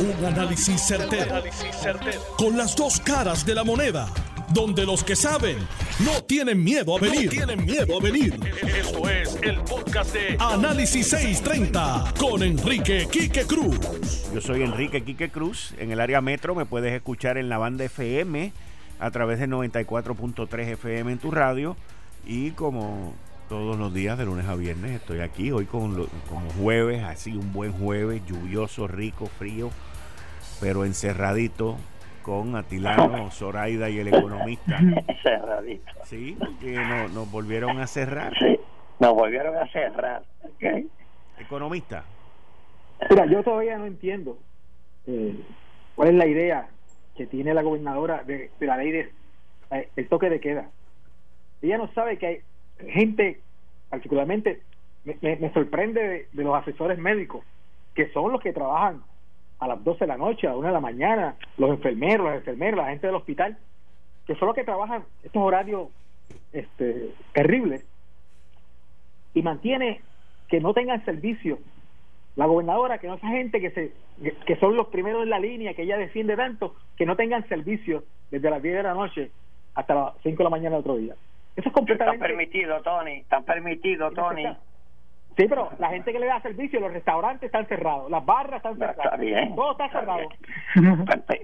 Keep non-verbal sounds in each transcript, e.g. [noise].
Un análisis certero, Con las dos caras de la moneda. Donde los que saben no tienen miedo a venir. tienen miedo a venir. Esto es el podcast de Análisis 630 con Enrique Quique Cruz. Yo soy Enrique Quique Cruz. En el área metro me puedes escuchar en la banda FM a través de 94.3 FM en tu radio. Y como todos los días, de lunes a viernes, estoy aquí. Hoy con, como jueves, así un buen jueves, lluvioso, rico, frío pero encerradito con Atilano, [laughs] Zoraida y el economista. Encerradito. Sí, porque no, nos volvieron a cerrar. Sí, nos volvieron a cerrar. Okay. Economista. Mira, yo todavía no entiendo eh, cuál es la idea que tiene la gobernadora de, la ley de eh, el toque de queda. Ella no sabe que hay gente, particularmente, me, sorprende de los asesores médicos, que son los que trabajan a las 12 de la noche, a la 1 de la mañana, los enfermeros, las enfermeras, la gente del hospital, que son los que trabajan estos horarios este, terribles, y mantiene que no tengan servicio. La gobernadora, que no esa gente que, se, que son los primeros en la línea, que ella defiende tanto, que no tengan servicio desde las 10 de la noche hasta las 5 de la mañana del otro día. Eso es completamente... Está permitido, Tony, está permitido, Tony. Sí, pero la gente que le da servicio, los restaurantes están cerrados, las barras están cerradas, todo está cerrado.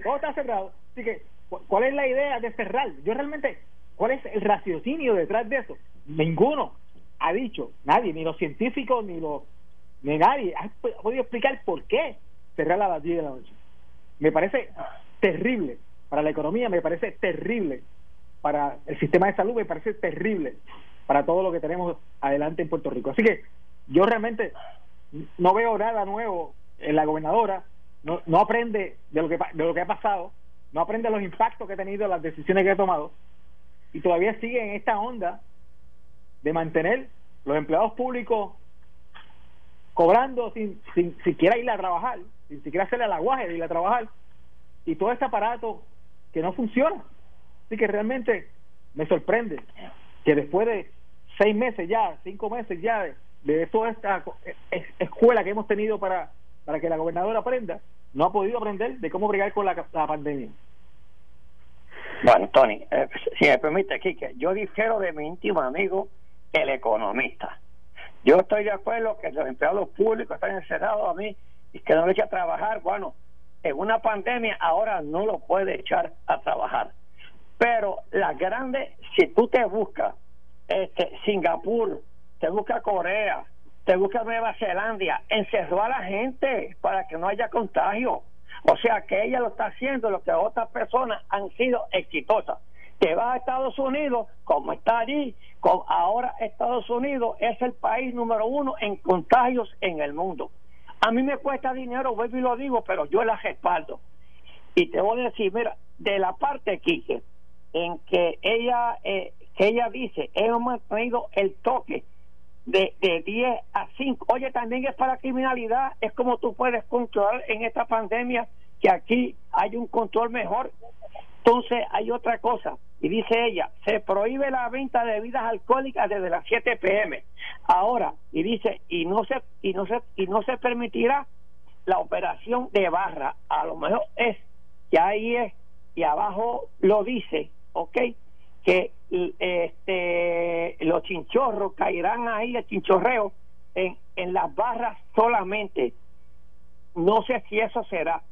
todo está cerrado. Así que, ¿cuál es la idea de cerrar? Yo realmente, ¿cuál es el raciocinio detrás de eso? Ninguno ha dicho, nadie, ni los científicos, ni los ni nadie ha podido explicar por qué cerrar a las 10 de la noche. Me parece terrible para la economía, me parece terrible para el sistema de salud, me parece terrible para todo lo que tenemos adelante en Puerto Rico. Así que yo realmente no veo nada nuevo en la gobernadora, no, no aprende de lo, que, de lo que ha pasado, no aprende los impactos que ha tenido, las decisiones que ha tomado, y todavía sigue en esta onda de mantener los empleados públicos cobrando sin, sin siquiera ir a trabajar, sin siquiera hacerle el aguaje de ir a trabajar, y todo este aparato que no funciona. Así que realmente me sorprende que después de seis meses ya, cinco meses ya de toda esta escuela que hemos tenido para, para que la gobernadora aprenda, no ha podido aprender de cómo bregar con la, pandemia. Bueno, Tony, eh, si me permite, Kike, yo difiero de mi íntimo amigo, el economista. Yo estoy de acuerdo que los empleados públicos están encerrados a mí y que no le eche a trabajar. Bueno, en una pandemia ahora no lo puede echar a trabajar. Pero la grande, si tú te buscas este, Singapur, te busca Corea, te busca Nueva Zelanda, encerró a la gente para que no haya contagio. O sea que ella lo está haciendo lo que otras personas han sido exitosas. Te vas a Estados Unidos, como está allí, con ahora Estados Unidos es el país número uno en contagios en el mundo. A mí me cuesta dinero, vuelvo y lo digo, pero yo la respaldo. Y te voy a decir, mira, de la parte, Quique, en que ella, eh, que ella dice, hemos mantenido el toque de, de 10 a 5. Oye, también es para criminalidad, es como tú puedes controlar en esta pandemia que aquí hay un control mejor. Entonces hay otra cosa, y dice ella, se prohíbe la venta de bebidas alcohólicas desde las 7 pm. Ahora, y dice, y no se y no se y no se permitirá la operación de barra. A lo mejor es que ahí es y abajo lo dice, ¿ok? Que este los chinchorros caerán ahí el chinchorreo en, en las barras solamente. No sé si eso será.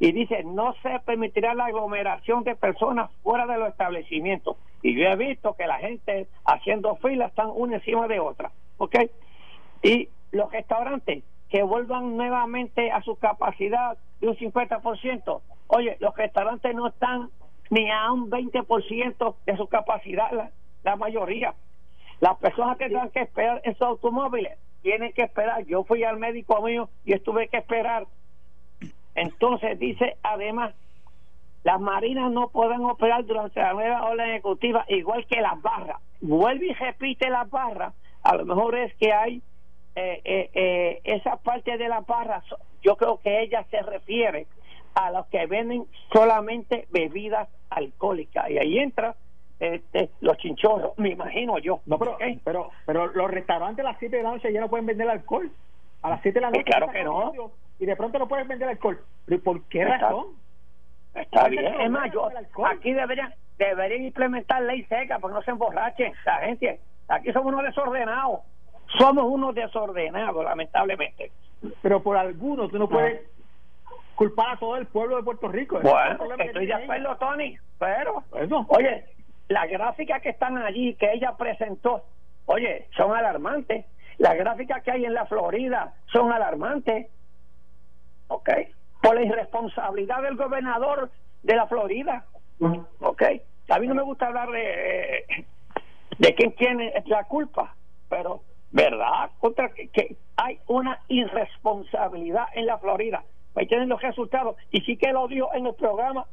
Y dice no se permitirá la aglomeración de personas fuera de los establecimientos. Y yo he visto que la gente haciendo filas están una encima de otra ¿ok? y los restaurantes que vuelvan nuevamente a su capacidad de un 50% oye los restaurantes no están ni a un 20% de su capacidad la, mayoría. Las personas que tengan que esperar en sus automóviles tienen que esperar. Yo fui al médico mío y estuve que esperar. Entonces dice además, las marinas no pueden operar durante la nueva ola ejecutiva igual que las barras. Vuelve y repite las barras. A lo mejor es que hay eh, eh, eh, esa parte de las barras. Yo creo que ella se refiere a los que venden solamente bebidas alcohólicas y ahí entra este, los chinchorros, me imagino yo. No, pero, pero, pero los restaurantes a las 7 de la noche ya no pueden vender alcohol. A las 7 de la noche. claro que no. y de pronto no puedes vender alcohol. ¿Por qué razón? Está bien. Es más, yo, aquí deberían, deberían implementar ley seca porque no se emborrachen la gente. Aquí somos unos desordenados. Somos unos desordenados, lamentablemente. Pero por algunos tú no puedes culpar a todo el pueblo de Puerto Rico. Bueno, estoy de acuerdo, Tony. Pero, oye, las gráficas que están allí, que ella presentó, oye, son alarmantes. Las gráficas que hay en la Florida son alarmantes. ¿Ok? Por la irresponsabilidad del gobernador de la Florida. ¿Ok? A mí no me gusta hablar de, de quién tiene la culpa, pero ¿verdad? Contra que, hay una irresponsabilidad en la Florida. Ahí tienen los resultados. Y sí que lo dio en el programa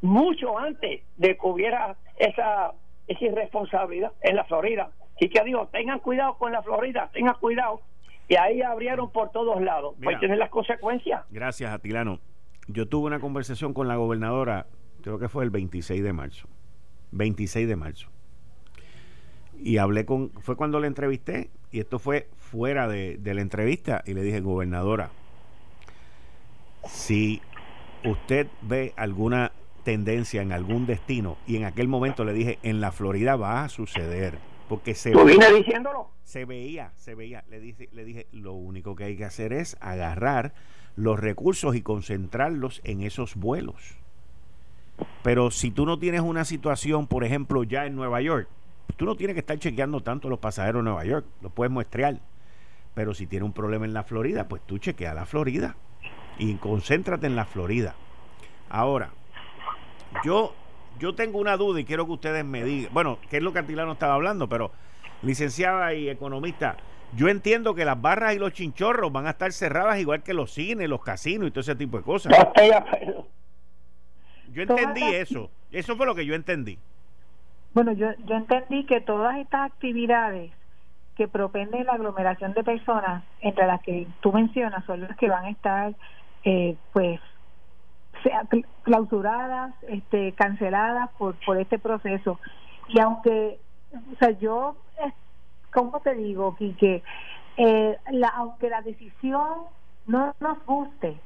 mucho antes de que hubiera esa, esa irresponsabilidad en la Florida. Sí que dijo, tengan cuidado con la Florida, tengan cuidado. Y ahí abrieron por todos lados. Ahí tienen las consecuencias. Gracias, Atilano. Yo tuve una conversación con la gobernadora, creo que fue el 26 de marzo. 26 de marzo. Y hablé con, fue cuando la entrevisté, y esto fue fuera de, de la entrevista, y le dije, gobernadora, si usted ve alguna tendencia en algún destino, y en aquel momento le dije, en la Florida va a suceder, porque se, diciéndolo? se veía, se veía, le dije, le dije, lo único que hay que hacer es agarrar los recursos y concentrarlos en esos vuelos. Pero si tú no tienes una situación, por ejemplo, ya en Nueva York, tú no tienes que estar chequeando tanto los pasajeros en Nueva York, lo puedes muestrear. Pero si tiene un problema en la Florida, pues tú chequea la Florida y concéntrate en la Florida. Ahora, yo, yo tengo una duda y quiero que ustedes me digan, bueno, qué es lo que Antilano estaba hablando, pero licenciada y economista, yo entiendo que las barras y los chinchorros van a estar cerradas igual que los cines, los casinos y todo ese tipo de cosas. Yo entendí eso, eso fue lo que yo entendí. Bueno, yo, yo entendí que todas estas actividades que propenden la aglomeración de personas, entre las que tú mencionas, son las que van a estar, eh, pues, sea, clausuradas, este, canceladas por, por este proceso. Y aunque, o sea, yo, ¿cómo te digo, Quique? Eh, la, aunque la decisión no nos guste,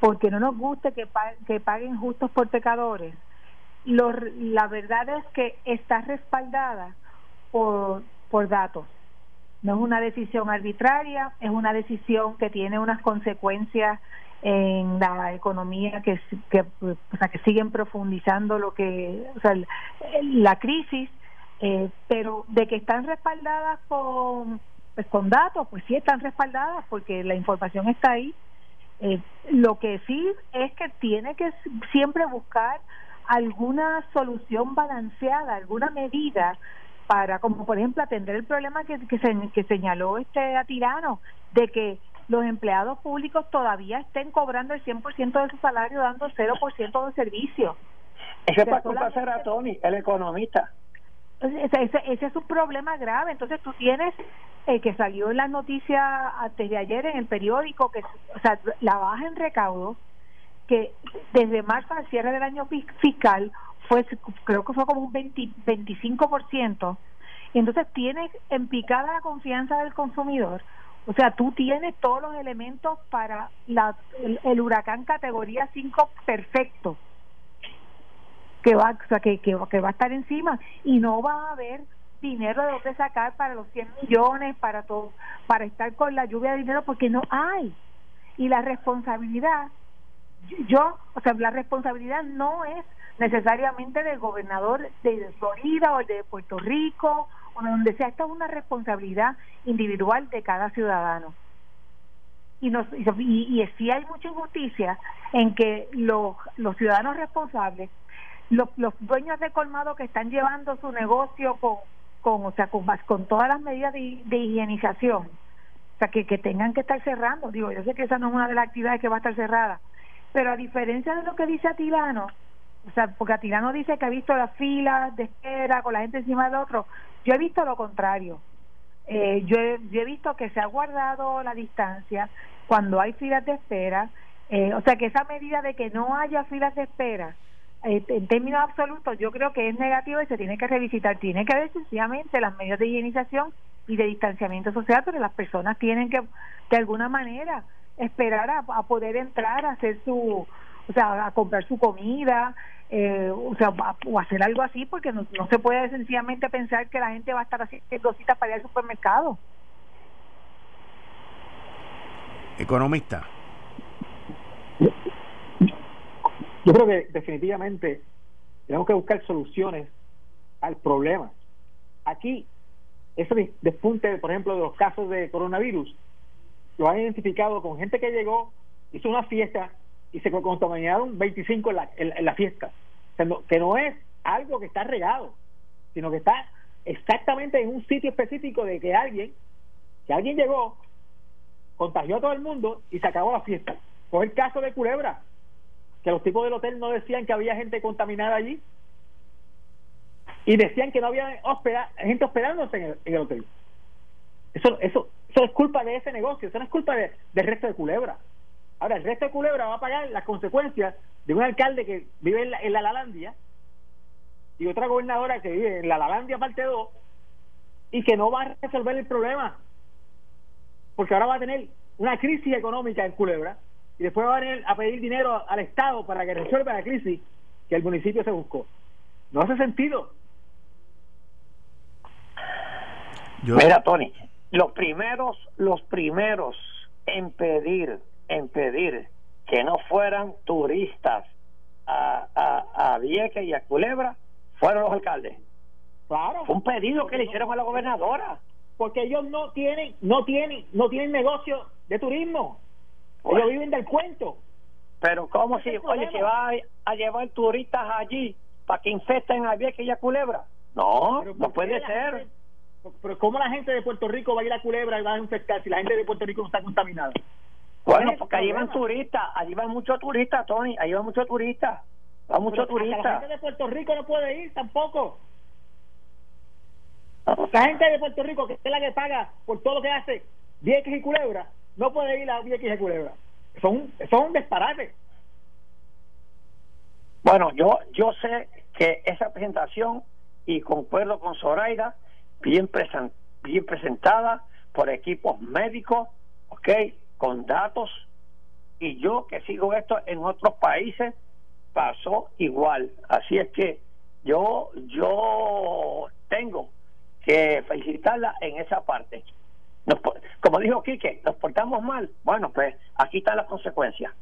porque no nos guste que, que paguen justos por pecadores, lo, la verdad es que está respaldada por, por datos. No es una decisión arbitraria, es una decisión que tiene unas consecuencias en la economía que, que, o sea, que siguen profundizando lo que, o sea, la crisis, eh, pero de que están respaldadas con, pues con datos, pues sí están respaldadas porque la información está ahí. Eh, lo que sí es que tiene que siempre buscar alguna solución balanceada, alguna medida para, como por ejemplo, atender el problema que, que, se, que señaló este Atirano, de que los empleados públicos todavía estén cobrando el 100% de su salario dando 0% de servicio. Ese es para Tony, el economista. Ese, ese, es un problema grave. Entonces tú tienes eh, que salió en las noticias antes de ayer en el periódico que o sea, la baja en recaudo que desde marzo al cierre del año fiscal fue creo que fue como un 20, 25%. Y entonces tienes en picada la confianza del consumidor o sea, tú tienes todos los elementos para la, el, huracán categoría 5 perfecto, que va, o sea, que, que, va a estar encima y no va a haber dinero de dónde sacar para los 100 millones, para todo, para estar con la lluvia de dinero, porque no hay. Y la responsabilidad, yo, o sea, la responsabilidad no es necesariamente del gobernador de Florida o de Puerto Rico o donde sea, esta es una responsabilidad individual de cada ciudadano. Y, nos, y, y, sí hay mucha injusticia en que los, los ciudadanos responsables, los, los dueños de colmado que están llevando su negocio con, con o sea, con, con todas las medidas de, higienización, o sea, que, que tengan que estar cerrando. Digo, yo sé que esa no es una de las actividades que va a estar cerrada, pero a diferencia de lo que dice Atilano, o sea, porque Atilano dice que ha visto las filas de espera con la gente encima del otro, yo he visto lo contrario. Eh, yo, he, yo, he, visto que se ha guardado la distancia cuando hay filas de espera, eh, o sea que esa medida de que no haya filas de espera, eh, en términos absolutos, yo creo que es negativo y se tiene que revisitar. Tiene que haber sencillamente las medidas de higienización y de distanciamiento social, pero las personas tienen que, de alguna manera, esperar a, poder entrar a hacer su, o sea, a comprar su comida, eh, o sea, o hacer algo así, porque no, no se puede sencillamente pensar que la gente va a estar haciendo citas para ir al supermercado. Economista. Yo creo que definitivamente tenemos que buscar soluciones al problema. Aquí, ese despunte, por ejemplo, de los casos de coronavirus, lo han identificado con gente que llegó, hizo una fiesta y se contaminaron 25 en la, en, la fiesta. que no es algo que está regado, sino que está exactamente en un sitio específico de que alguien, que alguien llegó, contagió a todo el mundo y se acabó la fiesta. Fue el caso de Culebra, que los tipos del hotel no decían que había gente contaminada allí y decían que no había gente hospedándose en el, hotel. Eso, eso, eso es culpa de ese negocio, eso no es culpa del resto de Culebra. Ahora, el resto de Culebra va a pagar las consecuencias de un alcalde que vive en la, en la Lalandia y otra gobernadora que vive en la Lalandia parte 2 y que no va a resolver el problema porque ahora va a tener una crisis económica en Culebra y después va a venir a pedir dinero al Estado para que resuelva la crisis que el municipio se buscó. No hace sentido. Mira, Tony, los primeros, los primeros en pedir, en pedir que no fueran turistas a, a, a Vieques y a Culebra fueron los alcaldes. Claro. Fue un pedido que le hicieron a la gobernadora. Porque ellos no tienen, no tienen, no tienen negocio de turismo. Ellos viven del cuento. Pero ¿cómo si, oye, que va a, llevar turistas allí para que infesten a Vieques y a Culebra? No, no puede ser. pero ¿cómo la gente de Puerto Rico va a ir a Culebra y va a infectar si la gente de Puerto Rico no está contaminada? Bueno, porque allí van turistas, allí van muchos turistas, Tony, allí van muchos turistas. Va muchos turistas. La gente de Puerto Rico no puede ir tampoco. La gente de Puerto Rico, que es la que paga por todo lo que hace Vieques y Culebra, no puede ir a Vieques y Culebra. Son, son un disparate. Bueno, yo, yo sé que esa presentación, y concuerdo con Zoraida, bien, bien presentada por equipos médicos, ¿ok? Con datos, y yo que sigo esto en otros países, pasó igual. Así es que yo, yo tengo que felicitarla en esa parte como dijo Quique, nos portamos mal. Bueno, pues aquí están las consecuencias.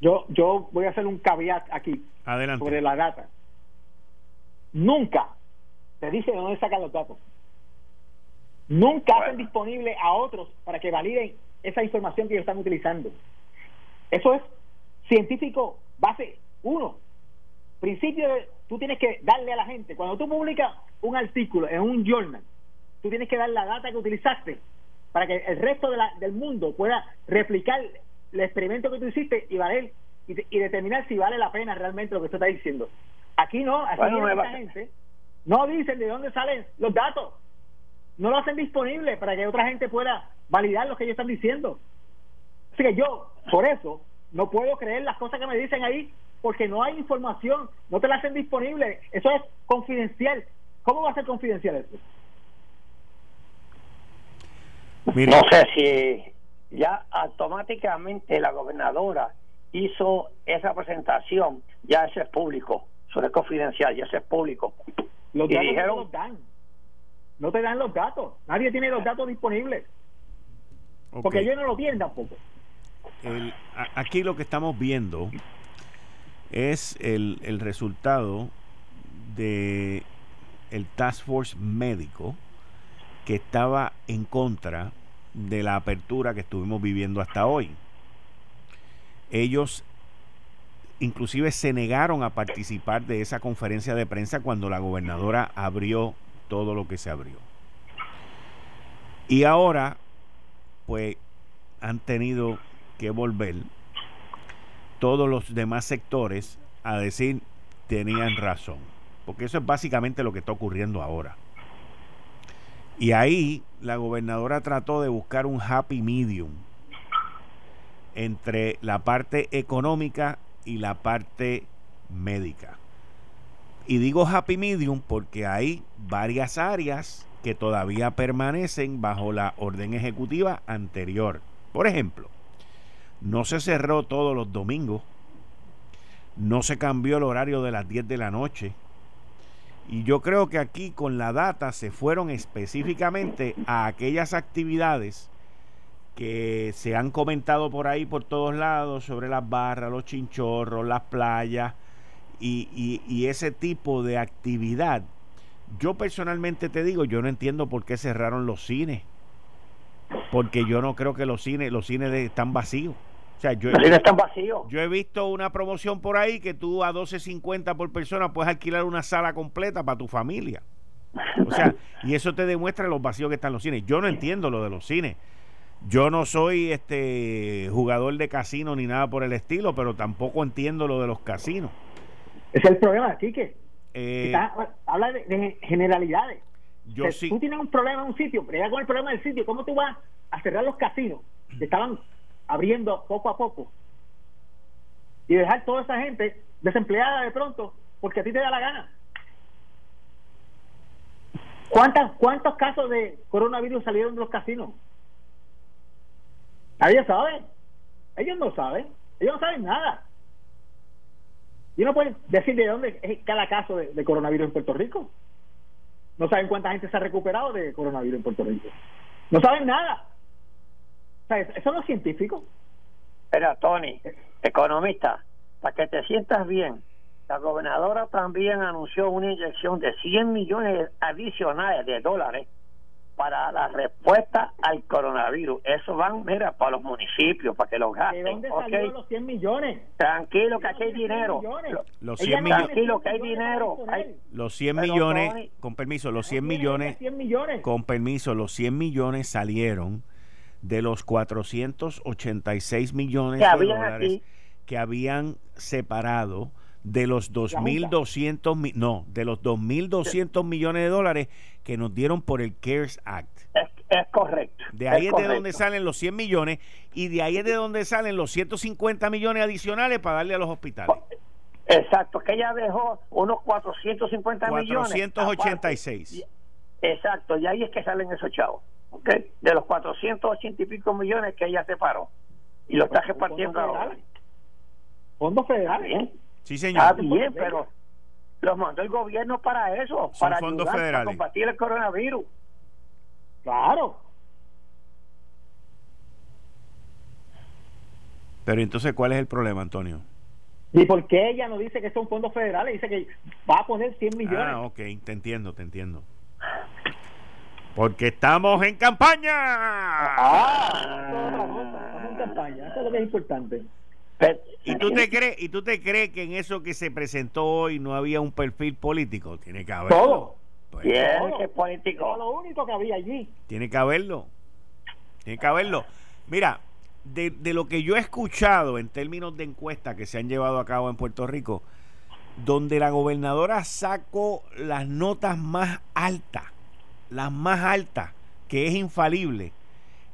Yo, yo voy a hacer un caveat aquí Adelante. sobre la data. Nunca te dice de dónde sacan los datos. Nunca hacen disponible a otros para que validen esa información que ellos están utilizando. Eso es científico base uno. Principio de, tú tienes que darle a la gente, cuando tú publicas un artículo en un journal, tú tienes que dar la data que utilizaste para que el resto de la, del mundo pueda replicar el experimento que tú hiciste y valer y, determinar si vale la pena realmente lo que tú estás diciendo. Aquí no, aquí bueno, gente no dicen de dónde salen los datos, no lo hacen disponible para que otra gente pueda validar lo que ellos están diciendo. Así que yo, por eso, no puedo creer las cosas que me dicen ahí porque no hay información, no te la hacen disponible, eso es confidencial. ¿Cómo va a ser confidencial eso? No sé si ya automáticamente la gobernadora hizo esa presentación, ya ese es público, eso es confidencial, ya ese es público. Los no los dan. No te dan los datos. Nadie tiene los datos disponibles. Porque ellos no lo tienen tampoco. aquí lo que estamos viendo es el, el resultado de el Task Force médico que estaba en contra de la apertura que estuvimos viviendo hasta hoy. Ellos inclusive se negaron a participar de esa conferencia de prensa cuando la gobernadora abrió todo lo que se abrió. Y ahora, pues, han tenido que volver todos los demás sectores a decir tenían razón. Porque eso es básicamente lo que está ocurriendo ahora. Y ahí la gobernadora trató de buscar un happy medium entre la parte económica y la parte médica. Y digo happy medium porque hay varias áreas que todavía permanecen bajo la orden ejecutiva anterior. Por ejemplo, No se cerró todos los domingos. No se cambió el horario de las 10 de la noche. Y yo creo que aquí con la data se fueron específicamente a aquellas actividades que se han comentado por ahí por todos lados sobre las barras, los chinchorros, las playas y, y ese tipo de actividad. Yo personalmente te digo, yo no entiendo por qué cerraron los cines. Porque yo no creo que los cines, los cines están vacíos. O sea, yo, están vacíos. Yo he visto una promoción por ahí que tú a 12.50 por persona puedes alquilar una sala completa para tu familia. O sea, [laughs] y eso te demuestra los vacíos que están los cines. Yo no entiendo lo de los cines. Yo no soy este jugador de casino ni nada por el estilo, pero tampoco entiendo lo de los casinos. Ese es el problema, Quique. Eh, habla de, generalidades. Yo sí. Tú tienes un problema en un sitio, pero ya con el problema del sitio, ¿cómo tú vas a cerrar los casinos que estaban abriendo poco a poco y dejar toda esa gente desempleada de pronto porque a ti te da la gana? ¿Cuántas, ¿Cuántos casos de coronavirus salieron de los casinos? Nadie sabe. Ellos no saben. Ellos no saben nada. Y no pueden decir de dónde es cada caso de, coronavirus en Puerto Rico. No saben cuánta gente se ha recuperado de coronavirus en Puerto Rico. No saben nada. O sea, eso no es científico. Espera, Tony, economista, para que te sientas bien, la gobernadora también anunció una inyección de 100 millones adicionales de dólares para la respuesta al coronavirus. Eso van, mira, para los municipios, para que los gasten. ¿De dónde salieron los 100 millones? Tranquilo, que aquí hay dinero. Los 100 millones. Tranquilo, que hay dinero. Los 100 millones, con permiso, los 100 millones, con permiso, los 100 millones salieron de los 486 millones de dólares que habían separado de los 2.200 no, de los 2.200 millones de dólares que nos dieron por el CARES Act. Es, correcto. De ahí es, de donde salen los 100 millones y de ahí es de donde salen los 150 millones adicionales para darle a los hospitales. Exacto, que ella dejó unos 450 millones. 486. Exacto, y ahí es que salen esos chavos. ¿okay? De los 480 y pico millones que ella separó. Y lo está repartiendo ahora. Fondos federales. Sí, señor. Está bien, pero los mandó el gobierno para eso, para fondos federales. combatir el coronavirus. Claro. Pero entonces, ¿cuál es el problema, Antonio? ¿Y por qué ella no dice que son fondos federales? Dice que va a poner 100 millones. Ah, ok, te entiendo, te entiendo. Porque estamos en campaña. Ah, estamos en campaña, eso es lo que es importante. ¿Y tú te crees y tú te crees que en eso que se presentó hoy no había un perfil político? Tiene que haberlo. Todo. Pues, ¿Qué político? lo único que había allí. Tiene que haberlo. Tiene que haberlo. Mira, de, de lo que yo he escuchado en términos de encuestas que se han llevado a cabo en Puerto Rico, donde la gobernadora sacó las notas más altas, las más altas, que es infalible,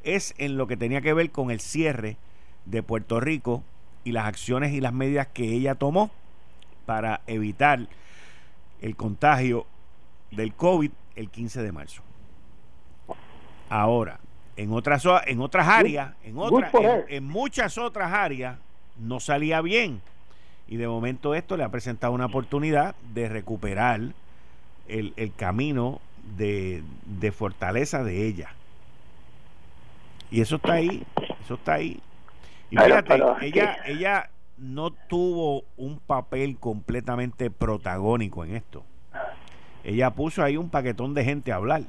es en lo que tenía que ver con el cierre de Puerto Rico y las acciones y las medidas que ella tomó para evitar el contagio del COVID el 15 de marzo. Ahora, en otras en otras áreas, en otras en, muchas otras áreas no salía bien y de momento esto le ha presentado una oportunidad de recuperar el, el camino de, de fortaleza de ella. Y eso está ahí, eso está ahí. Y fíjate, ella, ella no tuvo un papel completamente protagónico en esto. Ella puso ahí un paquetón de gente a hablar.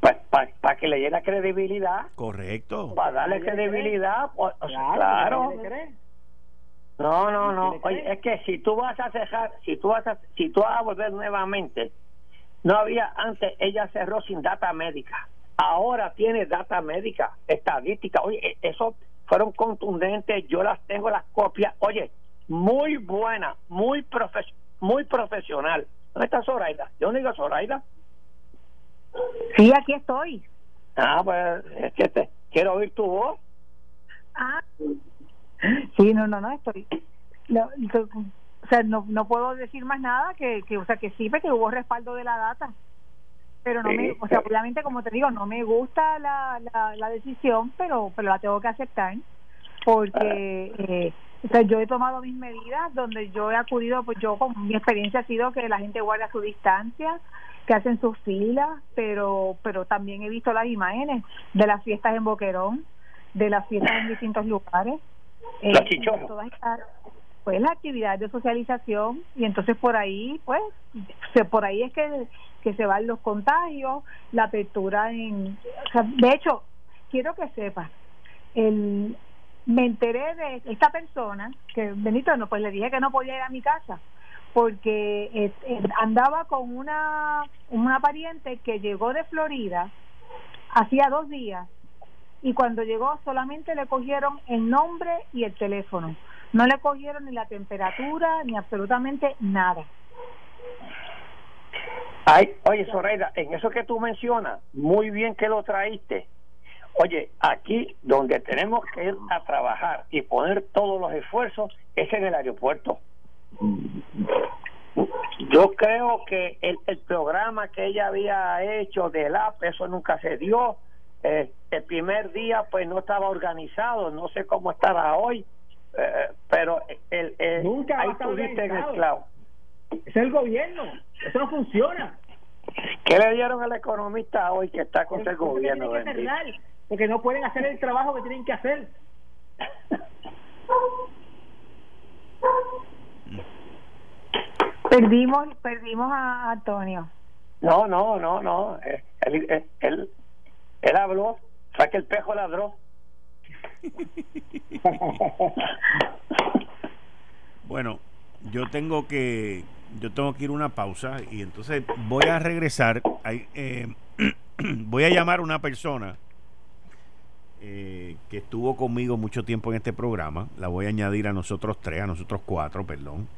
Para pues, que le diera credibilidad. Correcto. Para darle credibilidad. Pues, claro. No, no, no. Oye, es que si tú vas a cerrar, si tú vas a, si tú vas a volver nuevamente, no había antes, ella cerró sin data médica. Ahora tiene data médica, estadística. Oye, e, eso fueron contundentes, yo las tengo las copias, oye, muy buena, muy profes muy profesional. ¿Dónde está Zoraida? ¿De dónde digo Zoraida? Sí, aquí estoy. Ah, pues es que te, quiero oír tu voz. Ah, sí, no, no, no, estoy. o sea, no, no puedo decir más nada que, que, o sea, que sí, que hubo respaldo de la data pero no me, o sea, obviamente como te digo, no me gusta la, la, decisión, pero pero la tengo que aceptar. porque eh, yo he tomado mis medidas donde yo he acudido, pues yo con mi experiencia ha sido que la gente guarda su distancia, que hacen sus filas, pero pero también he visto las imágenes de las fiestas en Boquerón, de las fiestas en distintos lugares. Eh, todas pues la actividad de socialización y entonces por ahí pues se, por ahí es que, que se van los contagios la apertura en de hecho quiero que sepas el me enteré de esta persona que Benito no pues le dije que no podía ir a mi casa porque eh, eh, andaba con una una pariente que llegó de Florida hacía dos días y cuando llegó solamente le cogieron el nombre y el teléfono no le cogieron ni la temperatura ni absolutamente nada. Ay, oye, Soreida, en eso que tú mencionas, muy bien que lo traíste. Oye, aquí donde tenemos que ir a trabajar y poner todos los esfuerzos es en el aeropuerto. Yo creo que el, el programa que ella había hecho del app, eso nunca se dio. Eh, el primer día pues no estaba organizado, no sé cómo estará hoy eh, pero el, el nunca ahí tuviste en el clavo. Es el gobierno, eso no funciona. ¿Qué le dieron al economista hoy que está con el, gobierno? porque no pueden hacer el trabajo que tienen que hacer. perdimos perdimos a Antonio. No, no, no, no. Eh, él, él, él, él habló, fue que el pejo ladró. [laughs] bueno, yo tengo que yo tengo que ir a una pausa y entonces voy a regresar. Eh, [clears throat] voy a llamar a una persona eh, que estuvo conmigo mucho tiempo en este programa. La voy a añadir a nosotros tres, a nosotros cuatro, perdón,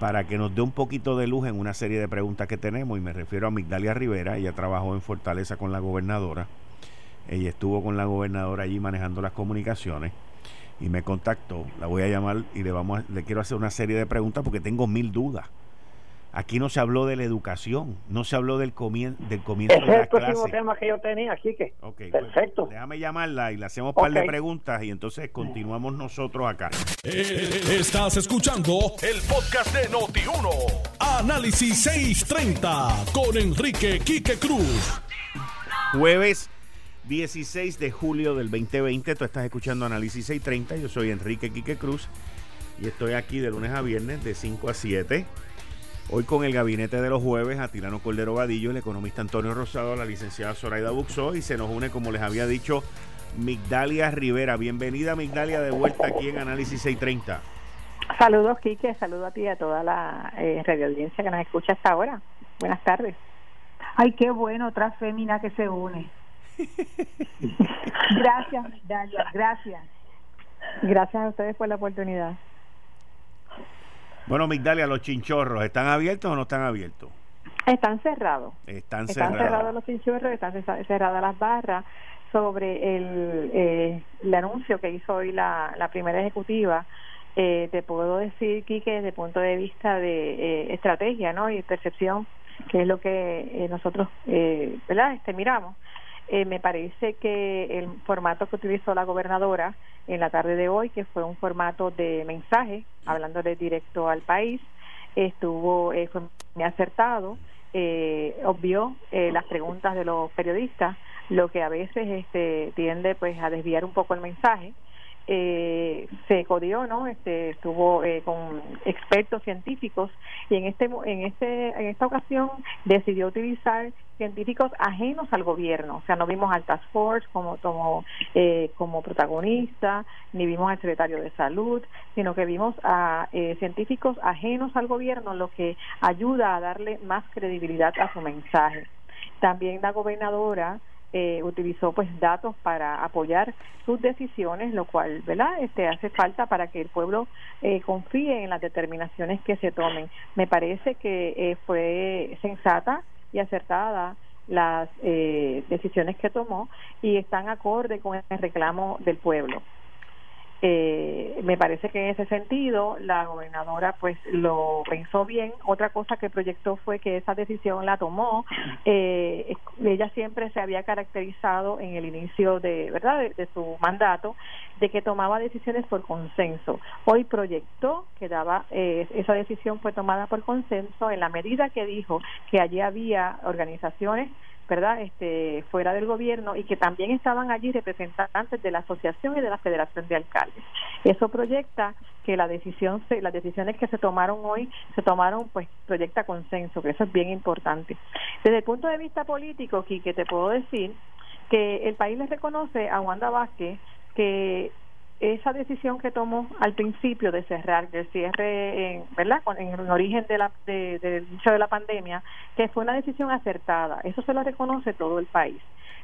para que nos dé un poquito de luz en una serie de preguntas que tenemos. Y me refiero a Migdalia Rivera. Ella trabajó en Fortaleza con la gobernadora ella estuvo con la gobernadora allí manejando las comunicaciones y me contactó. La voy a llamar y le vamos le quiero hacer una serie de preguntas porque tengo mil dudas. Aquí no se habló de la educación, no se habló del, comien del comienzo de la es el próximo tema que yo tenía, aquí que pues, Perfecto. déjame llamarla y le hacemos un par de preguntas y entonces continuamos nosotros acá. Eh, estás escuchando el podcast de Noti1. Análisis 630 con Enrique Quique Cruz. Jueves 16 de julio del 2020. Tú estás escuchando Análisis 630. Yo soy Enrique Quique Cruz y estoy aquí de lunes a viernes de 5 a 7. Hoy con el gabinete de los jueves, a Tirano Cordero Vadillo, el economista Antonio Rosado, la licenciada Zoraida Buxó y se nos une, como les había dicho, Migdalia Rivera. Bienvenida, Migdalia, de vuelta aquí en Análisis 630. Saludos, Quique. Saludos a ti y a toda la eh, radio audiencia que nos escucha hasta ahora. Buenas tardes. Ay, qué bueno, otra fémina que se une. [laughs] gracias, Dalia, gracias. Gracias a ustedes por la oportunidad. Bueno, Migdalia, los chinchorros, ¿están abiertos o no están abiertos? Están cerrados. Están, cerrados. los chinchorros, están cerradas las barras sobre el, eh, el anuncio que hizo hoy la, la primera ejecutiva. Eh, te puedo decir, Quique, desde el punto de vista de eh, estrategia ¿no? y percepción, que es lo que eh, nosotros eh, ¿verdad? Este, miramos, eh, me parece que el formato que utilizó la gobernadora en la tarde de hoy, que fue un formato de mensaje, hablándole directo al país, estuvo eh, fue muy acertado, eh, obvió eh, las preguntas de los periodistas, lo que a veces este, tiende pues a desviar un poco el mensaje eh, se codió, ¿no? Este, estuvo eh, con expertos científicos y en este en este en esta ocasión decidió utilizar científicos ajenos al gobierno, o sea, no vimos al Task Force como como eh, como protagonista, ni vimos al secretario de Salud, sino que vimos a eh, científicos ajenos al gobierno, lo que ayuda a darle más credibilidad a su mensaje. También la gobernadora eh, utilizó pues datos para apoyar sus decisiones, lo cual, ¿verdad? Este hace falta para que el pueblo eh, confíe en las determinaciones que se tomen. Me parece que eh, fue sensata y acertada las decisiones que tomó y están acorde con el reclamo del pueblo. Eh, me parece que en ese sentido la gobernadora pues lo pensó bien. Otra cosa que proyectó fue que esa decisión la tomó. Eh, ella siempre se había caracterizado en el inicio de verdad de, su mandato de que tomaba decisiones por consenso. Hoy proyectó que daba eh, esa decisión fue tomada por consenso en la medida que dijo que allí había organizaciones verdad este fuera del gobierno y que también estaban allí representantes de la asociación y de la federación de alcaldes. Eso proyecta que la decisión se, las decisiones que se tomaron hoy se tomaron pues proyecta consenso que eso es bien importante. Desde el punto de vista político que te puedo decir que el país le reconoce a Wanda Vázquez que esa decisión que tomó al principio de cerrar, del cierre, en, ¿verdad? en el origen de la, de, del inicio de la pandemia, que fue una decisión acertada. Eso se lo reconoce todo el país.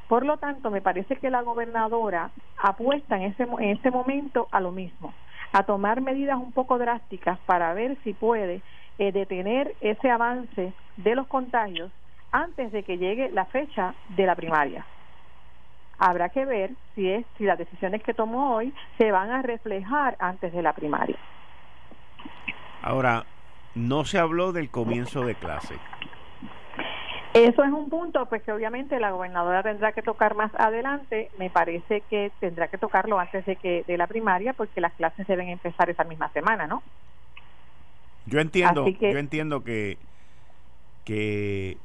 Por lo tanto, me parece que la gobernadora apuesta en ese, en este momento a lo mismo, a tomar medidas un poco drásticas para ver si puede eh, detener ese avance de los contagios antes de que llegue la fecha de la primaria habrá que ver si es si las decisiones que tomó hoy se van a reflejar antes de la primaria. Ahora, no se habló del comienzo de clase. Eso es un punto pues que obviamente la gobernadora tendrá que tocar más adelante. Me parece que tendrá que tocarlo antes de que de la primaria porque las clases deben empezar esa misma semana, ¿no? Yo entiendo, yo entiendo que que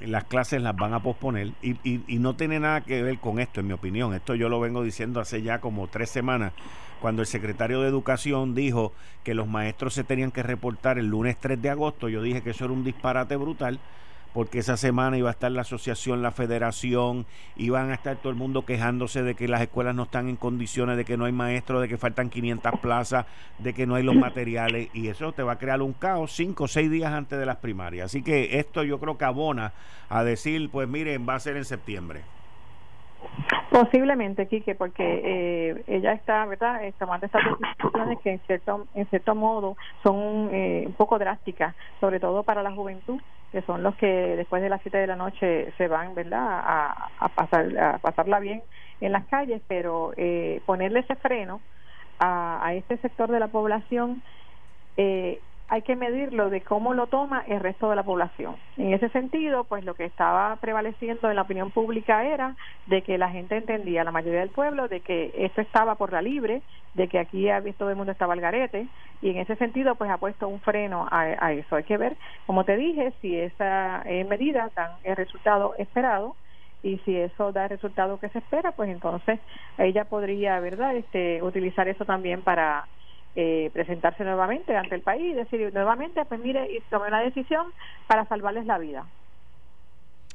las clases las van a posponer y, y, no tiene nada que ver con esto, en mi opinión. Esto yo lo vengo diciendo hace ya como tres semanas, cuando el secretario de Educación dijo que los maestros se tenían que reportar el lunes 3 de agosto. Yo dije que eso era un disparate brutal porque esa semana iba a estar la asociación, la federación, iban a estar todo el mundo quejándose de que las escuelas no están en condiciones, de que no hay maestros, de que faltan 500 plazas, de que no hay los materiales, y eso te va a crear un caos cinco o seis días antes de las primarias. Así que esto yo creo que abona a decir, pues miren, va a ser en septiembre. Posiblemente, Quique, porque eh, ella está, ¿verdad?, eh, tomando estas decisiones que en cierto, en cierto modo son eh, un poco drásticas, sobre todo para la juventud, que son los que después de las 7 de la noche se van, ¿verdad?, a, pasar, a pasarla bien en las calles, pero eh, ponerle ese freno a, a este sector de la población eh, hay que medirlo de cómo lo toma el resto de la población. En ese sentido, pues lo que estaba prevaleciendo en la opinión pública era de que la gente entendía, la mayoría del pueblo, de que esto estaba por la libre, de que aquí todo el mundo estaba al garete, y en ese sentido, pues ha puesto un freno a, eso. Hay que ver, como te dije, si esa eh, medida da el resultado esperado y si eso da el resultado que se espera, pues entonces ella podría, ¿verdad?, este, utilizar eso también para eh, presentarse nuevamente ante el país y decir nuevamente, pues mire, y tomé una decisión para salvarles la vida.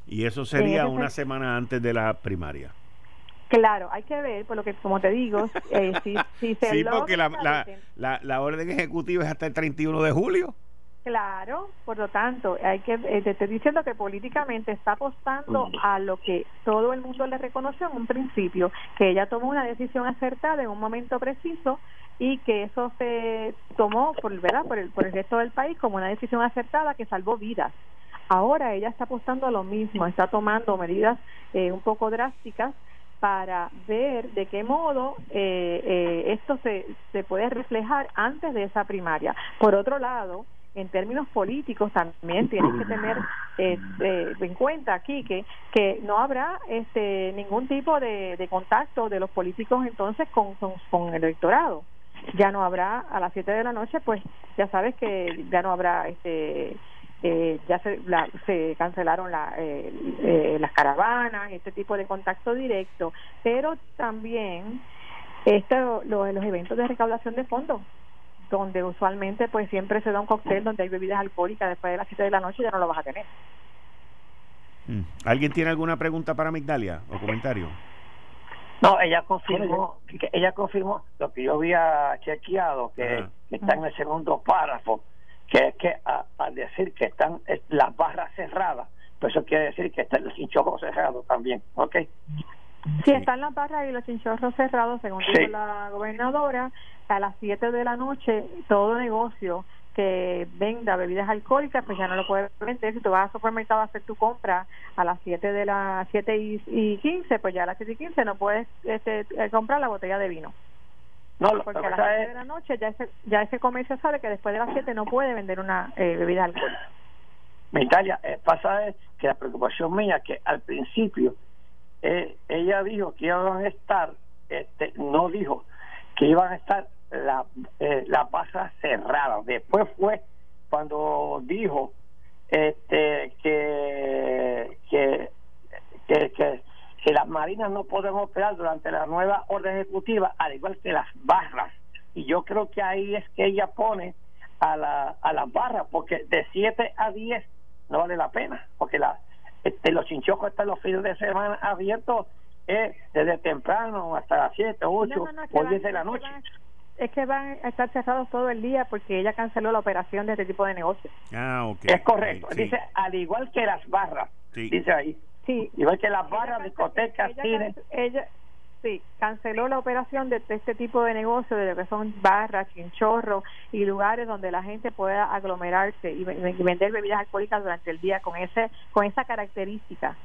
Y eso sería una semana antes de la primaria. Claro, hay que ver, por lo que como te digo, eh, si, si se Sí, porque la, la, la, la, orden ejecutiva es hasta el 31 de julio. Claro, por lo tanto, hay que eh, te estoy diciendo que políticamente está apostando a lo que todo el mundo le reconoció en un principio, que ella tomó una decisión acertada en un momento preciso y que eso se tomó por, ¿verdad? por, el, por el resto del país como una decisión acertada que salvó vidas. Ahora ella está apostando a lo mismo, está tomando medidas eh, un poco drásticas para ver de qué modo eh, eh, esto se, se puede reflejar antes de esa primaria. Por otro lado, en términos políticos también tienes que tener eh, en cuenta aquí que que no habrá este ningún tipo de, de contacto de los políticos entonces con, con el electorado. Ya no habrá a las 7 de la noche, pues ya sabes que ya no habrá este eh, ya se, se cancelaron la, eh, eh, las caravanas, este tipo de contacto directo, pero también esto, los eventos de recaudación de fondos, donde usualmente pues siempre se da un cóctel donde hay bebidas alcohólicas después de las 7 de la noche, ya no lo vas a tener. Mm. ¿Alguien tiene alguna pregunta para Migdalia o comentario? No, ella confirmó, que ella confirmó lo que yo había chequeado, que, está en el segundo párrafo, que es que al decir que están las barras cerradas, pues eso quiere decir que está el chinchorro cerrado también, ¿ok? Sí, están las barras y los chinchorros cerrados, según dijo la gobernadora, a las 7 de la noche todo negocio que venda bebidas alcohólicas, pues ya no lo puedes vender. Si tú vas al supermercado a hacer tu compra a las 7 de las 7 y, 15, pues ya a las 7 y 15 no puedes este, eh, comprar la botella de vino. No, porque a las 7 de la noche ya ese, ya ese comercio sabe que después de las 7 no puede vender una eh, bebida alcohólica. Italia, eh, pasa es que la preocupación mía que al principio eh, ella dijo que iban a estar, este, no dijo que iban a estar la, eh, las barras cerradas. Después fue cuando dijo este que, que, que, que que las marinas no pueden operar durante la nueva orden ejecutiva, al igual que las barras. Y yo creo que ahí es que ella pone a, la, a las barras, porque de 7 a 10 no vale la pena, porque la, este, los chinchocos están los fines de semana abiertos eh, desde temprano hasta las 7, 8 o 10 de la noche. Es que van a estar cerrados todo el día porque ella canceló la operación de este tipo de negocio. Ah, Es correcto. Dice, al igual que las barras, dice ahí. Sí. Igual que las barras, discotecas, cines. Ella, sí, canceló la operación de este tipo de negocio, de lo que son barras, chinchorros y lugares donde la gente pueda aglomerarse y, vender bebidas alcohólicas durante el día con ese con esa característica.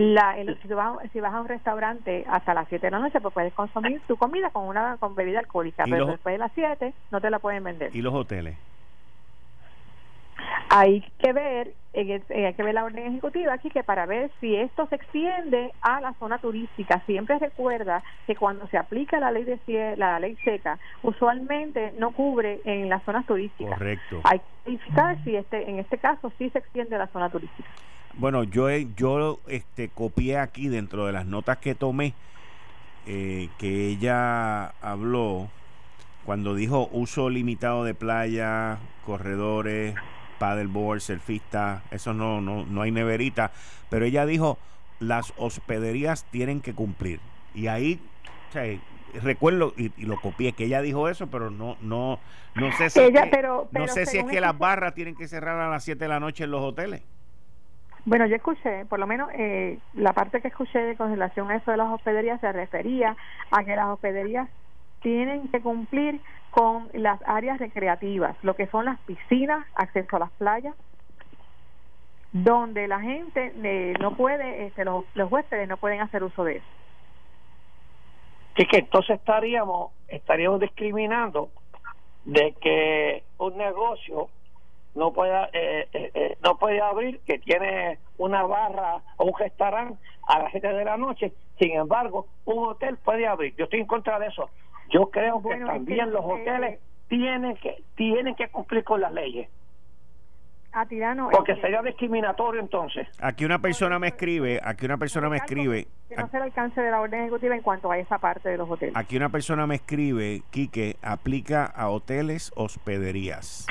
La, si, vas, si vas a un restaurante hasta las 7 de la noche, pues puedes consumir tu comida con una con bebida alcohólica, pero después de las 7 no te la pueden vender. ¿Y los hoteles? Hay que ver, eh, hay que ver la orden ejecutiva aquí que para ver si esto se extiende a la zona turística. Siempre recuerda que cuando se aplica la ley de la ley seca, usualmente no cubre en las zonas turísticas. Correcto. Hay que verificar si este, en este caso sí se extiende a la zona turística. Bueno, yo yo este copié aquí dentro de las notas que tomé eh, que ella habló cuando dijo uso limitado de playa, corredores, paddleboard, surfista, eso no, no, no hay neverita, pero ella dijo, las hospederías tienen que cumplir. Y ahí, recuerdo y, lo copié que ella dijo eso, pero no no no sé si no sé si es que las barras tienen que cerrar a las 7 de la noche en los hoteles. Bueno, yo escuché, por lo menos eh, la parte que escuché con relación a eso de las hospederías se refería a que las hospederías tienen que cumplir con las áreas recreativas, lo que son las piscinas, acceso a las playas, donde la gente eh, no puede, este, los, huéspedes no pueden hacer uso de eso. Que, que entonces estaríamos, estaríamos discriminando de que un negocio no pueda eh, eh, no puede abrir que tiene una barra o un restaurante a las 7 de la noche sin embargo un hotel puede abrir yo estoy en contra de eso yo creo que también los hoteles tienen que tienen que cumplir con las leyes. A tirano, porque sería discriminatorio entonces. Aquí una persona me escribe, aquí una persona me escribe. Que no el alcance de la orden ejecutiva en cuanto a esa parte de los hoteles. Aquí una persona me escribe, Quique, aplica a hoteles, hospederías.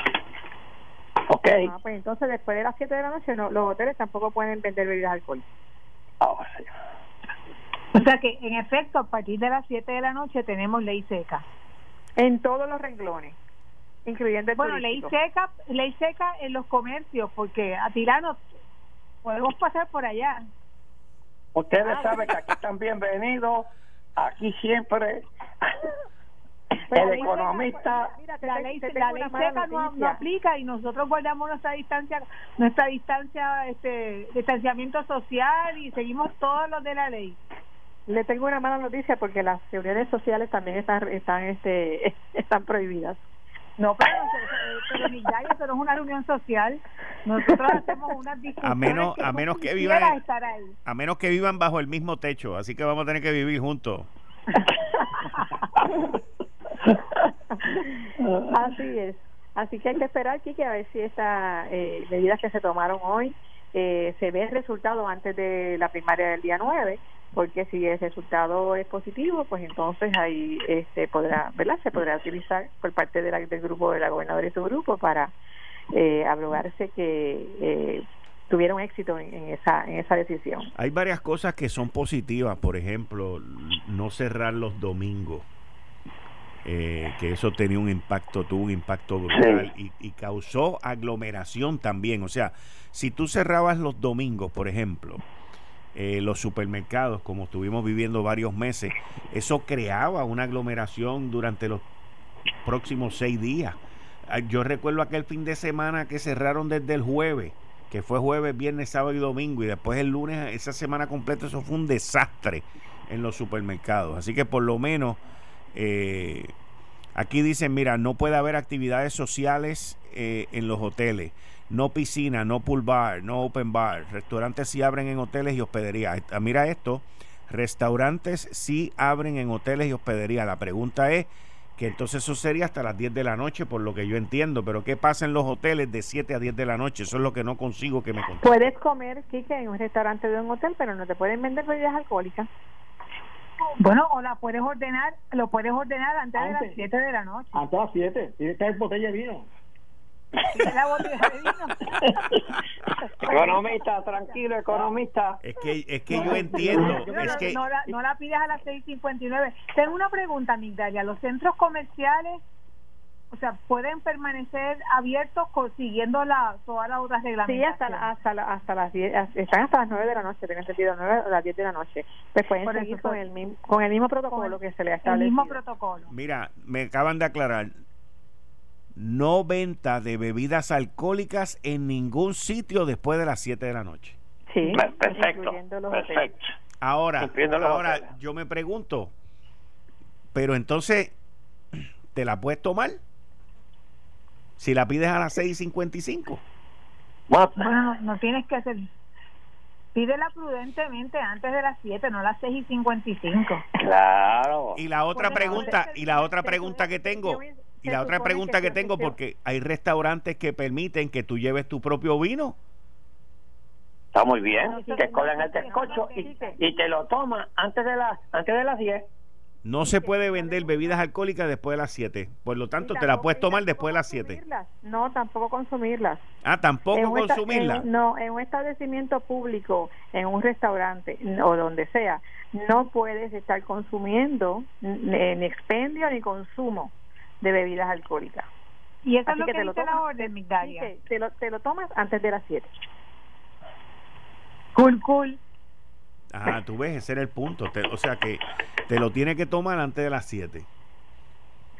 Ok. Ah, pues entonces después de las 7 de la noche no, los hoteles tampoco pueden vender bebidas alcohólicas. Oh, o sea que, en efecto, a partir de las 7 de la noche tenemos ley seca. En todos los renglones, incluyendo el Bueno, ley seca, ley seca en los comercios, porque a Tirano podemos pasar por allá. Ustedes ah. saben que aquí están bienvenidos, aquí siempre [laughs] el economista la ley, la ley seca no, no, aplica y nosotros guardamos nuestra distancia nuestra distancia este distanciamiento social y seguimos todos los de la ley le tengo una mala noticia porque las reuniones sociales también están están este [laughs] están prohibidas. No, pero, pero, ya eso no es una reunión social. Nosotros hacemos una discusiones a menos a menos que vivan a menos que vivan bajo el mismo techo, así que vamos a tener que vivir juntos. [laughs] [laughs] así es. Así que hay que esperar, Kiki, a ver si estas eh, medidas que se tomaron hoy eh, se ve el resultado antes de la primaria del día 9 porque si el resultado es positivo, pues entonces ahí este podrá, ¿verdad? Se podrá utilizar por parte de del grupo de la gobernadora y su grupo para eh, abrogarse que eh, tuvieron éxito en, esa en esa decisión. Hay varias cosas que son positivas, por ejemplo, no cerrar los domingos. Eh, que eso tenía un impacto, tuvo un impacto brutal y, y, causó aglomeración también. O sea, si tú cerrabas los domingos, por ejemplo, eh, los supermercados, como estuvimos viviendo varios meses, eso creaba una aglomeración durante los próximos seis días. Ah, yo recuerdo aquel fin de semana que cerraron desde el jueves, que fue jueves, viernes, sábado y domingo, y después el lunes, esa semana completa, eso fue un desastre en los supermercados. Así que por lo menos Eh, aquí dicen, mira, no puede haber actividades sociales eh, en los hoteles. No piscina, no pool bar, no open bar. Restaurantes sí abren en hoteles y hospederías. Ah, mira esto, restaurantes sí abren en hoteles y hospederías. La pregunta es que entonces eso sería hasta las 10 de la noche, por lo que yo entiendo. Pero ¿qué pasa en los hoteles de 7 a 10 de la noche? Eso es lo que no consigo que me contesten. Puedes comer, Kike, en un restaurante de un hotel, pero no te pueden vender bebidas alcohólicas. Bueno, o la puedes ordenar, lo puedes ordenar antes, de las 7 de la noche. Antes de las 7, tienes que botella de vino. la botella de vino. [laughs] economista, tranquilo, economista. Es que, es que yo entiendo. No, es que... no, la, no la pidas a las 6.59. Tengo una pregunta, Migdalia. ¿Los centros comerciales o sea, pueden permanecer abiertos consiguiendo la, todas las otras Sí, hasta, hasta, hasta las 10, están hasta las 9 de la noche, tengo entendido, 9 a las 10 de la noche. Pues pueden seguir con, el, mismo, con el mismo protocolo que se le ha establecido. El mismo protocolo. Mira, me acaban de aclarar, no venta de bebidas alcohólicas en ningún sitio después de las 7 de la noche. Sí, perfecto. perfecto. Ahora, ahora yo me pregunto, pero entonces, ¿te la puedes tomar? Si la pides a las 6.55. Bueno, no tienes que hacer. Pídela prudentemente antes de las 7, no a las 6 y 55. Claro. Y la otra pregunta, y la otra pregunta que tengo, y la otra pregunta que tengo, porque hay restaurantes que permiten que tú lleves tu propio vino. Está muy bien, que colan el descocho y, y te lo tomas antes de las antes de las 10. No se puede vender bebidas alcohólicas después de las 7. Por lo tanto, te la puedes tomar después de las 7. No, tampoco consumirlas. Ah, tampoco consumirlas. no, en un establecimiento público, en un restaurante o donde sea, no puedes estar consumiendo ni, expendio ni consumo de bebidas alcohólicas. Y eso es lo que, te lo tomas, la orden, te, lo, te lo tomas antes de las 7. Cool, cool. Ajá, tú ves, ese era el punto. o sea que te lo tiene que tomar antes de las 7.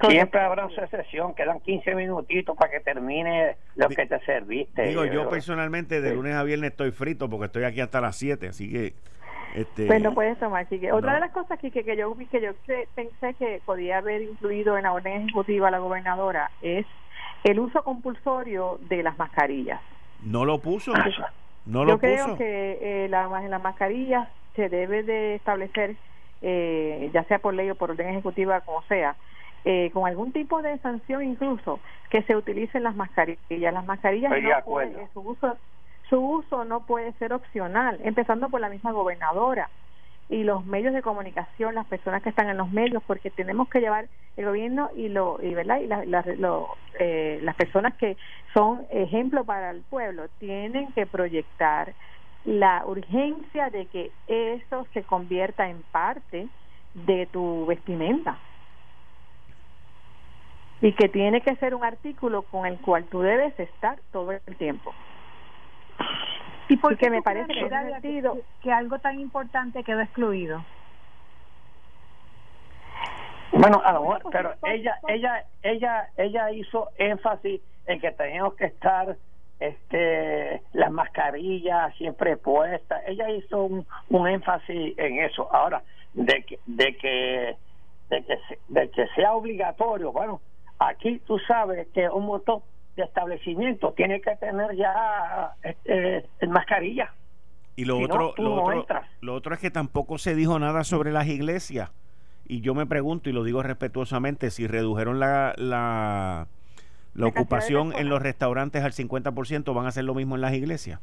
Siempre habrá una sesión, quedan 15 minutitos para que termine lo que te serviste. Digo, yo personalmente de lunes a viernes estoy frito porque estoy aquí hasta las 7, así que... Este, pues puedes tomar, Quique. Otra de las cosas, que que yo, que yo pensé que podía haber incluido en la orden ejecutiva la gobernadora es el uso compulsorio de las mascarillas. No lo puso. No lo Yo creo que eh, la, las mascarillas se debe de establecer, eh, ya sea por ley o por orden ejecutiva, como sea, eh, con algún tipo de sanción incluso, que se utilicen las mascarillas. Las mascarillas no su uso su uso no puede ser opcional, empezando por la misma gobernadora y los medios de comunicación, las personas que están en los medios, porque tenemos que llevar el gobierno y lo y verdad y eh, las personas que son ejemplo para el pueblo tienen que proyectar la urgencia de que eso se convierta en parte de tu vestimenta y que tiene que ser un artículo con el cual tú debes estar todo el tiempo. ¿Y porque me parece que, que algo tan importante quedó excluido? Bueno, a lo mejor, pero ella, ella, ella, ella hizo énfasis en que teníamos que estar, este, las mascarillas siempre puestas. Ella hizo un, un énfasis en eso. Ahora, de que, de que, de que, de que sea obligatorio, bueno, aquí tú sabes que un montón de establecimiento tiene que tener ya este, mascarilla. Y lo otro, lo, otro lo otro es que tampoco se dijo nada sobre las iglesias. Y yo me pregunto, y lo digo respetuosamente, si redujeron la, la, la ocupación en los restaurantes al 50%, ¿van a hacer lo mismo en las iglesias?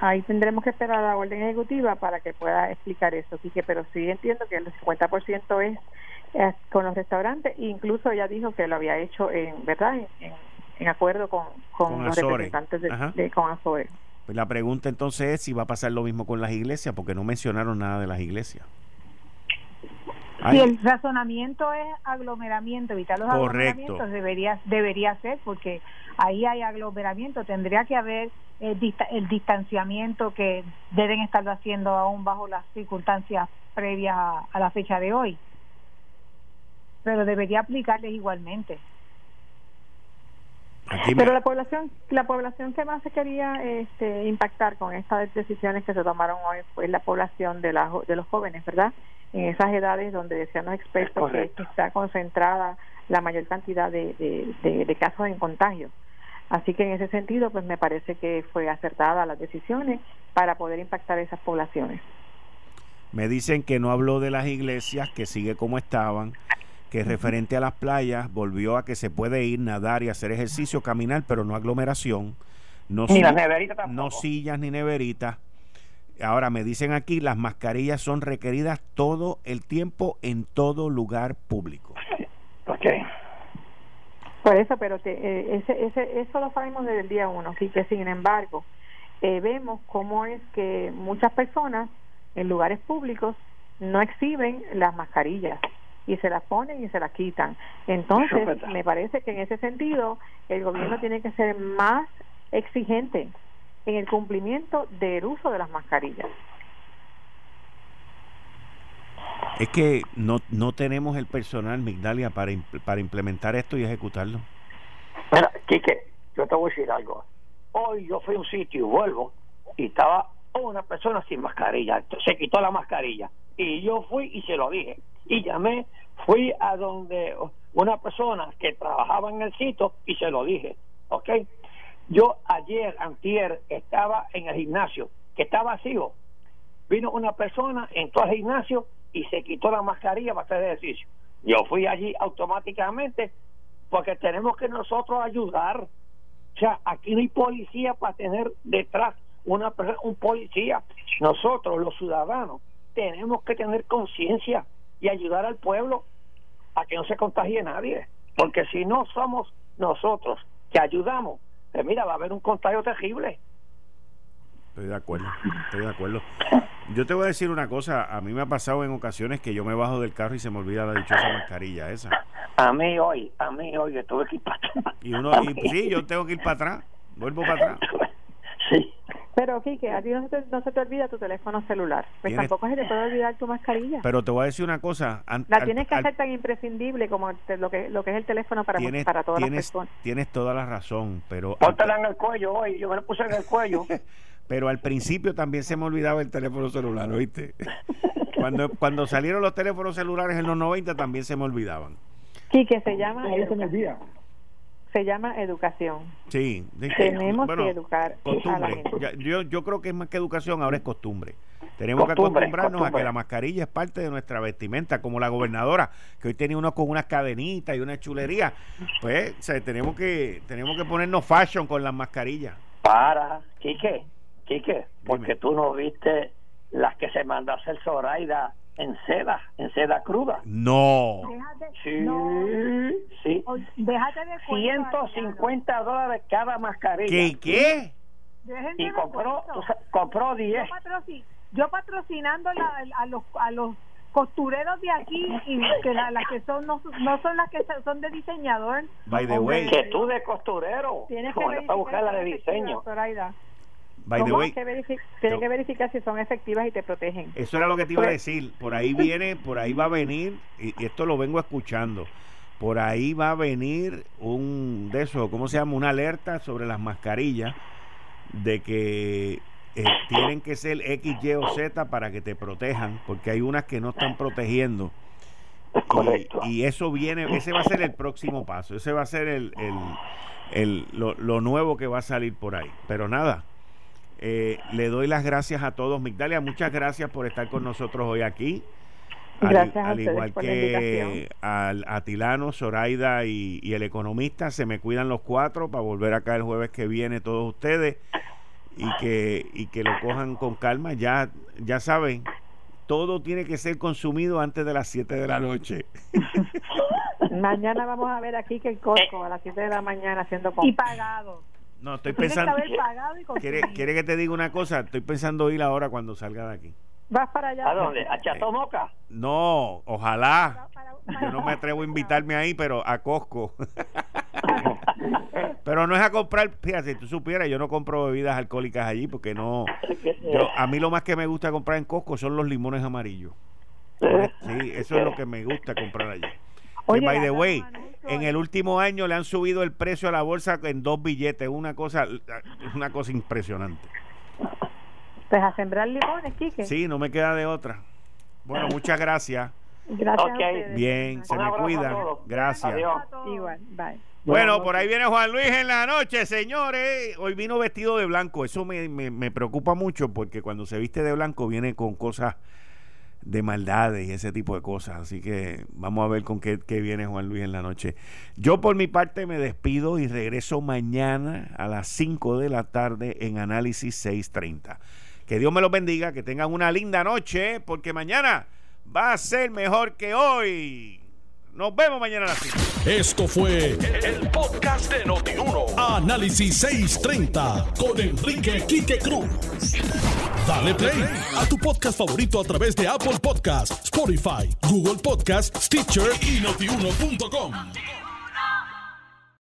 Ahí tendremos que esperar a la orden ejecutiva para que pueda explicar eso, pero sí entiendo que el 50% es con los restaurantes. Incluso ella dijo que lo había hecho en verdad en, acuerdo con, con, los representantes de, de con Azore. Pues la pregunta entonces es si va a pasar lo mismo con las iglesias porque no mencionaron nada de las iglesias si el razonamiento es aglomeramiento evitar los aglomeramientos debería debería ser porque ahí hay aglomeramiento tendría que haber el, el distanciamiento que deben estarlo haciendo aún bajo las circunstancias previas a la fecha de hoy pero debería aplicarles igualmente. Pero la población, la población que más se quería este, impactar con estas decisiones que se tomaron hoy fue la población de, la, de los jóvenes, ¿verdad? En esas edades donde decían los expertos que está concentrada la mayor cantidad de, de, casos en contagio. Así que en ese sentido, pues me parece que fue acertada las decisiones para poder impactar esas poblaciones. Me dicen que no habló de las iglesias, que sigue como estaban, que referente a las playas volvió a que se puede ir, nadar y hacer ejercicio, caminar, pero no aglomeración. No, ni no sillas ni neveritas. Ahora me dicen aquí, las mascarillas son requeridas todo el tiempo en todo lugar público. [laughs] Ok. Por eso, pero eh, ese, ese, eso lo sabemos desde el día uno, que sin embargo, eh, vemos cómo es que muchas personas en lugares públicos no exhiben las mascarillas y se las ponen y se las quitan. Entonces, me parece que en ese sentido el gobierno tiene que ser más exigente en el cumplimiento del uso de las mascarillas. Es que no, no tenemos el personal, Migdalia, para, para implementar esto y ejecutarlo. Mira, Quique, yo te voy a decir algo. Hoy yo fui a un sitio y vuelvo y estaba una persona sin mascarilla. Se quitó la mascarilla. Y yo fui y se lo dije. Y llamé, fui a donde una persona que trabajaba en el sitio y se lo dije. ¿Ok? Yo ayer, antier, estaba en el gimnasio, que está vacío. Vino una persona, entró al gimnasio y se quitó la mascarilla para hacer ejercicio. Yo fui allí automáticamente porque tenemos que nosotros ayudar. O sea, aquí no hay policía para tener detrás una un policía. Nosotros, los ciudadanos, tenemos que tener conciencia y ayudar al pueblo a que no se contagie nadie. Porque si no somos nosotros que ayudamos, pues mira, va a haber un contagio terrible. Estoy de acuerdo, estoy de acuerdo. Yo te voy a decir una cosa, a mí me ha pasado en ocasiones que yo me bajo del carro y se me olvida la dichosa mascarilla esa. A mí hoy, a mí hoy, yo tuve que ir para atrás. Y uno, y, sí, yo tengo que ir para atrás, vuelvo para atrás. [laughs] Sí. Pero, Kike, a ti no se, te, no se te olvida tu teléfono celular. Pues tampoco se te puede olvidar tu mascarilla. Pero te voy a decir una cosa. la tienes que hacer tan imprescindible como lo, que, lo que es el teléfono para, para todas las personas. Tienes toda la razón, pero... Póntela en el cuello hoy. Yo me lo puse en el cuello. [laughs] pero al principio también se me olvidaba el teléfono celular, ¿oíste? cuando, cuando salieron los teléfonos celulares en los 90 también se me olvidaban. Quique, se llama se llama educación. Sí, tenemos que educar a la gente. yo, yo creo que es más que educación, ahora es costumbre. Tenemos que acostumbrarnos a que la mascarilla es parte de nuestra vestimenta, como la gobernadora, que hoy tiene uno con unas cadenitas y una chulería. Pues tenemos que tenemos que ponernos fashion con las mascarillas. Para, Quique, Quique, porque tú no viste las que se mandó a hacer Zoraida en seda, en seda cruda. No. sí, sí. Déjate de 150 dólares cada mascarilla. ¿Qué? ¿Qué? y compró, compró 10. Yo, patrocinando a, los, a los costureros de aquí y que las que son no, no son las que son de diseñador. By the way. Que tú de costurero. Tienes que buscar la de diseño. By the way, tiene que verificar si son efectivas y te protegen. Eso era lo que te iba a pues- decir. Por ahí viene, por ahí va a venir, y, esto lo vengo escuchando. Por ahí va a venir un de eso, ¿cómo se llama? Una alerta sobre las mascarillas de que eh, tienen que ser X, Y o Z para que te protejan, porque hay unas que no están protegiendo. Y, eso viene, ese va a ser el próximo paso, ese va a ser el, el, el lo, lo nuevo que va a salir por ahí. Pero nada, eh, le doy las gracias a todos. Migdalia, muchas gracias por estar con nosotros hoy aquí. Gracias al, igual que al Atilano, Zoraida y, el economista, se me cuidan los cuatro para volver acá el jueves que viene todos ustedes y que, y que lo cojan con calma. Ya, ya saben, todo tiene que ser consumido antes de las 7 de la noche. [laughs] mañana vamos a ver aquí que el Costco a las 7 de la mañana haciendo Y pagado. No, estoy pensando. ¿Quiere, ¿Quiere que te diga una cosa? Estoy pensando ir ahora cuando salga de aquí. ¿Vas para allá? ¿A dónde? ¿A Chatomoca? No, ojalá. Yo no me atrevo a invitarme ahí, pero a Costco. [laughs] pero no es a comprar, fíjate, si tú supieras, yo no compro bebidas alcohólicas allí porque no. Yo, a mí lo más que me gusta comprar en Costco son los limones amarillos. Sí, eso es lo que me gusta comprar allí. Oye, by the way, en el último año le han subido el precio a la bolsa en dos billetes, una cosa, una cosa impresionante. Pues a sembrar limones, Quique. Sí, no me queda de otra. Bueno, [laughs] muchas gracias. Gracias. Bien, se me cuida. Gracias. Igual, bye. Bueno, por ahí viene Juan Luis en la noche, señores. Hoy vino vestido de blanco. Eso me, me, preocupa mucho porque cuando se viste de blanco viene con cosas de maldades y ese tipo de cosas. Así que vamos a ver con qué, qué, viene Juan Luis en la noche. Yo por mi parte me despido y regreso mañana a las 5 de la tarde en Análisis 630. Que Dios me los bendiga, que tengan una linda noche, porque mañana va a ser mejor que hoy. Nos vemos mañana a las 5. Esto fue el, podcast de Notiuno. Análisis 630 con Enrique Quique Cruz. Dale play a tu podcast favorito a través de Apple Podcasts, Spotify, Google Podcasts, Stitcher y notiuno.com.